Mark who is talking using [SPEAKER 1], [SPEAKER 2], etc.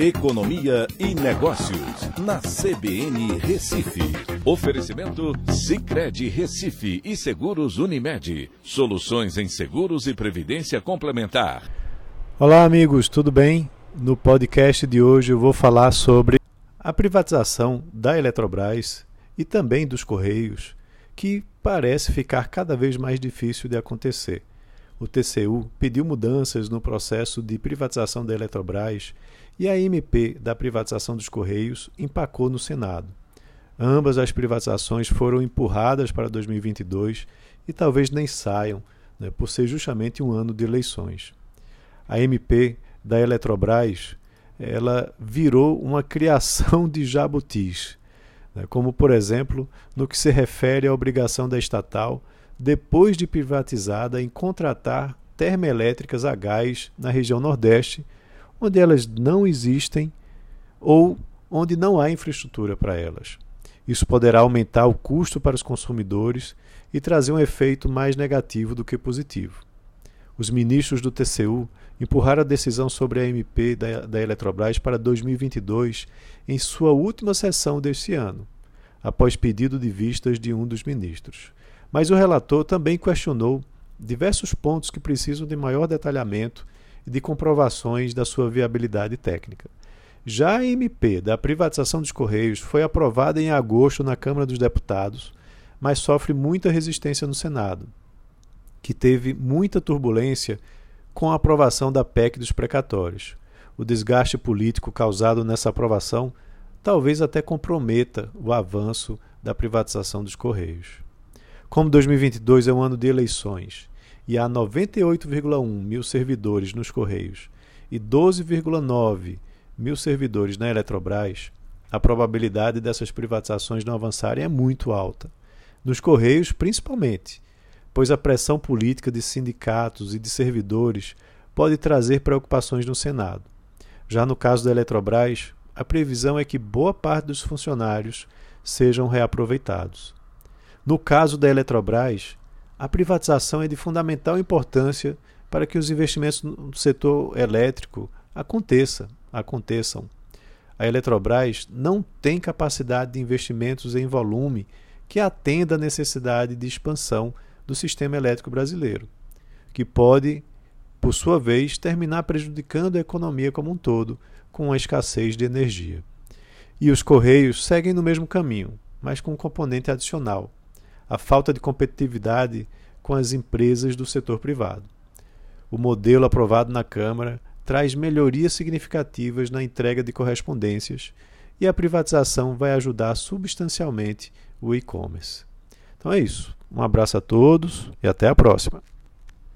[SPEAKER 1] Economia e Negócios, na CBN Recife. Oferecimento Cicred Recife e Seguros Unimed. Soluções em seguros e previdência complementar.
[SPEAKER 2] Olá, amigos, tudo bem? No podcast de hoje eu vou falar sobre a privatização da Eletrobras e também dos Correios, que parece ficar cada vez mais difícil de acontecer. O TCU pediu mudanças no processo de privatização da Eletrobras e a MP da privatização dos Correios empacou no Senado. Ambas as privatizações foram empurradas para 2022 e talvez nem saiam, né, por ser justamente um ano de eleições. A MP da Eletrobras ela virou uma criação de jabutis, né, como por exemplo no que se refere à obrigação da estatal, depois de privatizada, em contratar termoelétricas a gás na região Nordeste onde elas não existem ou onde não há infraestrutura para elas. Isso poderá aumentar o custo para os consumidores e trazer um efeito mais negativo do que positivo. Os ministros do TCU empurraram a decisão sobre a MP da, da Eletrobras para 2022 em sua última sessão deste ano, após pedido de vistas de um dos ministros. Mas o relator também questionou diversos pontos que precisam de maior detalhamento e de comprovações da sua viabilidade técnica. Já a MP da privatização dos Correios foi aprovada em agosto na Câmara dos Deputados, mas sofre muita resistência no Senado, que teve muita turbulência com a aprovação da PEC dos precatórios. O desgaste político causado nessa aprovação talvez até comprometa o avanço da privatização dos Correios. Como 2022 é um ano de eleições e há 98,1 mil servidores nos Correios e 12,9 mil servidores na Eletrobras, a probabilidade dessas privatizações não avançarem é muito alta. Nos Correios, principalmente, pois a pressão política de sindicatos e de servidores pode trazer preocupações no Senado. Já no caso da Eletrobras, a previsão é que boa parte dos funcionários sejam reaproveitados. No caso da Eletrobras, a privatização é de fundamental importância para que os investimentos no setor elétrico aconteça, aconteçam. A Eletrobras não tem capacidade de investimentos em volume que atenda à necessidade de expansão do sistema elétrico brasileiro, que pode, por sua vez, terminar prejudicando a economia como um todo com a escassez de energia. E os Correios seguem no mesmo caminho, mas com um componente adicional a falta de competitividade com as empresas do setor privado. O modelo aprovado na Câmara traz melhorias significativas na entrega de correspondências e a privatização vai ajudar substancialmente o e-commerce. Então é isso. Um abraço a todos e até a próxima.